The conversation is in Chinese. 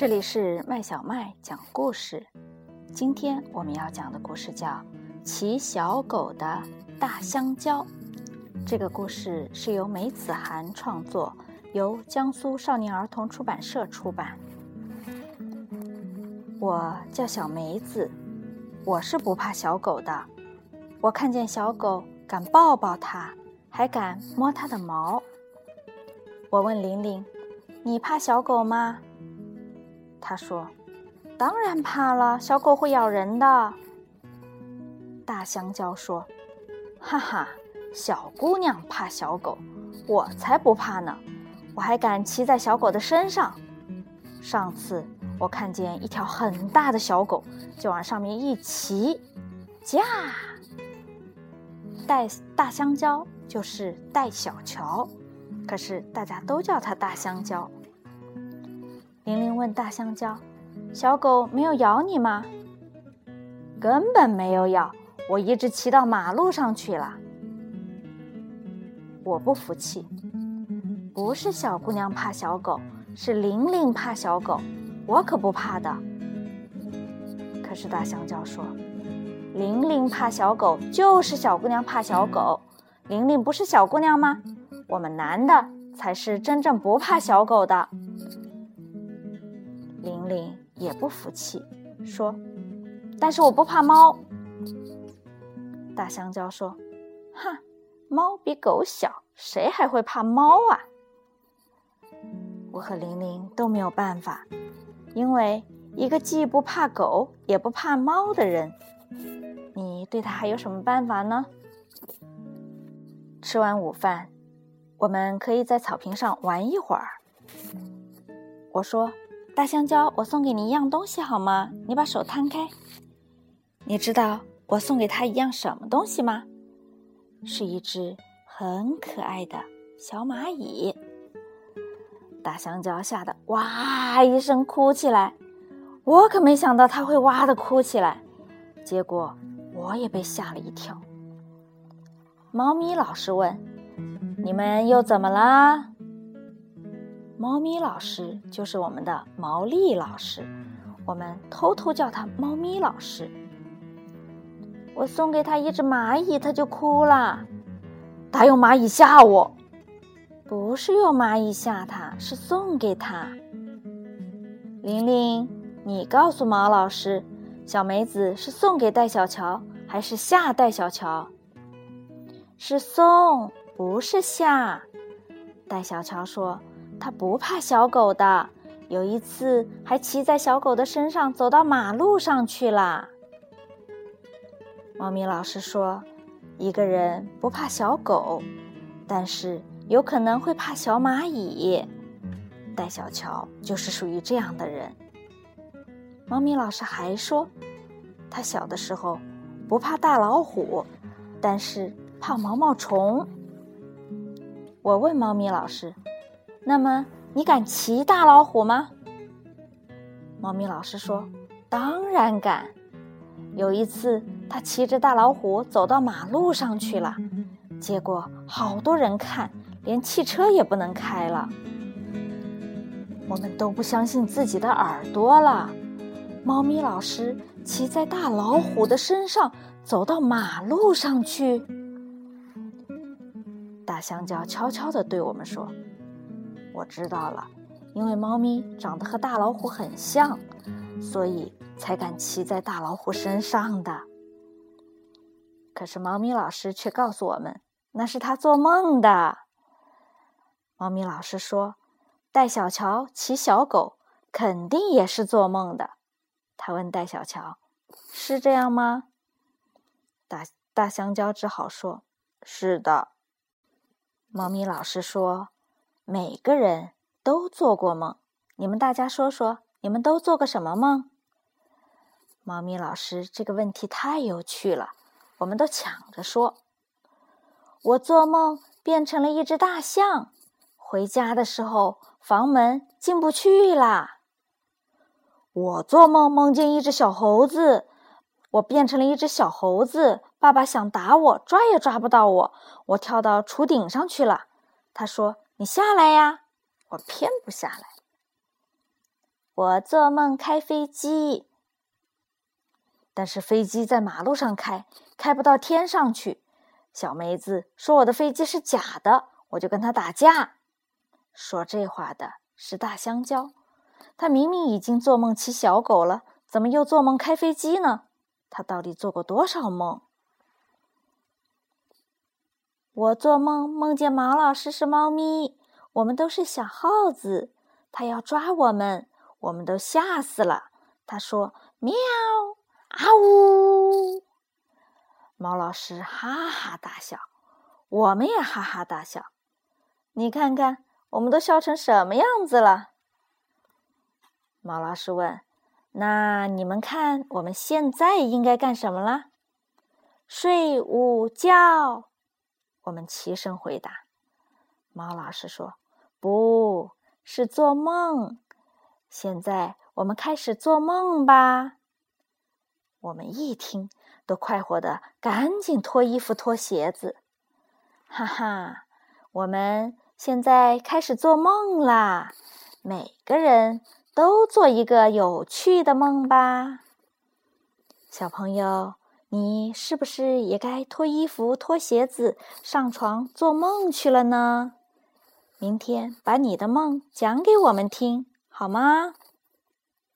这里是麦小麦讲故事。今天我们要讲的故事叫《骑小狗的大香蕉》。这个故事是由梅子涵创作，由江苏少年儿童出版社出版。我叫小梅子，我是不怕小狗的。我看见小狗，敢抱抱它，还敢摸它的毛。我问玲玲：“你怕小狗吗？”他说：“当然怕了，小狗会咬人的。”大香蕉说：“哈哈，小姑娘怕小狗，我才不怕呢！我还敢骑在小狗的身上。上次我看见一条很大的小狗，就往上面一骑，驾！带大香蕉就是带小乔，可是大家都叫它大香蕉。”玲玲问大香蕉：“小狗没有咬你吗？”“根本没有咬，我一直骑到马路上去了。”我不服气，不是小姑娘怕小狗，是玲玲怕小狗，我可不怕的。可是大香蕉说：“玲玲怕小狗，就是小姑娘怕小狗。玲玲不是小姑娘吗？我们男的才是真正不怕小狗的。”玲也不服气，说：“但是我不怕猫。”大香蕉说：“哼，猫比狗小，谁还会怕猫啊？”我和玲玲都没有办法，因为一个既不怕狗也不怕猫的人，你对他还有什么办法呢？吃完午饭，我们可以在草坪上玩一会儿。我说。大香蕉，我送给你一样东西好吗？你把手摊开。你知道我送给他一样什么东西吗？是一只很可爱的小蚂蚁。大香蕉吓得哇一声哭起来，我可没想到他会哇的哭起来，结果我也被吓了一跳。猫咪老师问：“你们又怎么啦？”猫咪老师就是我们的毛利老师，我们偷偷叫他猫咪老师。我送给他一只蚂蚁，他就哭了。他用蚂蚁吓我，不是用蚂蚁吓他，是送给他。玲玲，你告诉毛老师，小梅子是送给戴小乔还是吓戴小乔？是送，不是吓。戴小乔说。他不怕小狗的，有一次还骑在小狗的身上走到马路上去了。猫咪老师说，一个人不怕小狗，但是有可能会怕小蚂蚁。戴小乔就是属于这样的人。猫咪老师还说，他小的时候不怕大老虎，但是怕毛毛虫。我问猫咪老师。那么，你敢骑大老虎吗？猫咪老师说：“当然敢。”有一次，他骑着大老虎走到马路上去了，结果好多人看，连汽车也不能开了。我们都不相信自己的耳朵了。猫咪老师骑在大老虎的身上走到马路上去。大香蕉悄悄地对我们说。我知道了，因为猫咪长得和大老虎很像，所以才敢骑在大老虎身上的。可是猫咪老师却告诉我们，那是他做梦的。猫咪老师说，戴小乔骑小狗肯定也是做梦的。他问戴小乔：“是这样吗？”大大香蕉只好说：“是的。”猫咪老师说。每个人都做过梦，你们大家说说，你们都做过什么梦？猫咪老师这个问题太有趣了，我们都抢着说。我做梦变成了一只大象，回家的时候房门进不去啦。我做梦梦见一只小猴子，我变成了一只小猴子，爸爸想打我，抓也抓不到我，我跳到厨顶上去了。他说。你下来呀！我偏不下来。我做梦开飞机。但是飞机在马路上开，开不到天上去。小梅子说：“我的飞机是假的。”我就跟他打架。说这话的是大香蕉，他明明已经做梦骑小狗了，怎么又做梦开飞机呢？他到底做过多少梦？我做梦梦见毛老师是猫咪，我们都是小耗子，他要抓我们，我们都吓死了。他说：“喵。”啊呜！猫老师哈哈大笑，我们也哈哈大笑。你看看，我们都笑成什么样子了？猫老师问：“那你们看，我们现在应该干什么了？”睡午觉。我们齐声回答。猫老师说：“不是做梦。现在我们开始做梦吧。”我们一听，都快活的赶紧脱衣服、脱鞋子。哈哈，我们现在开始做梦啦！每个人都做一个有趣的梦吧。小朋友，你是不是也该脱衣服、脱鞋子，上床做梦去了呢？明天把你的梦讲给我们听，好吗？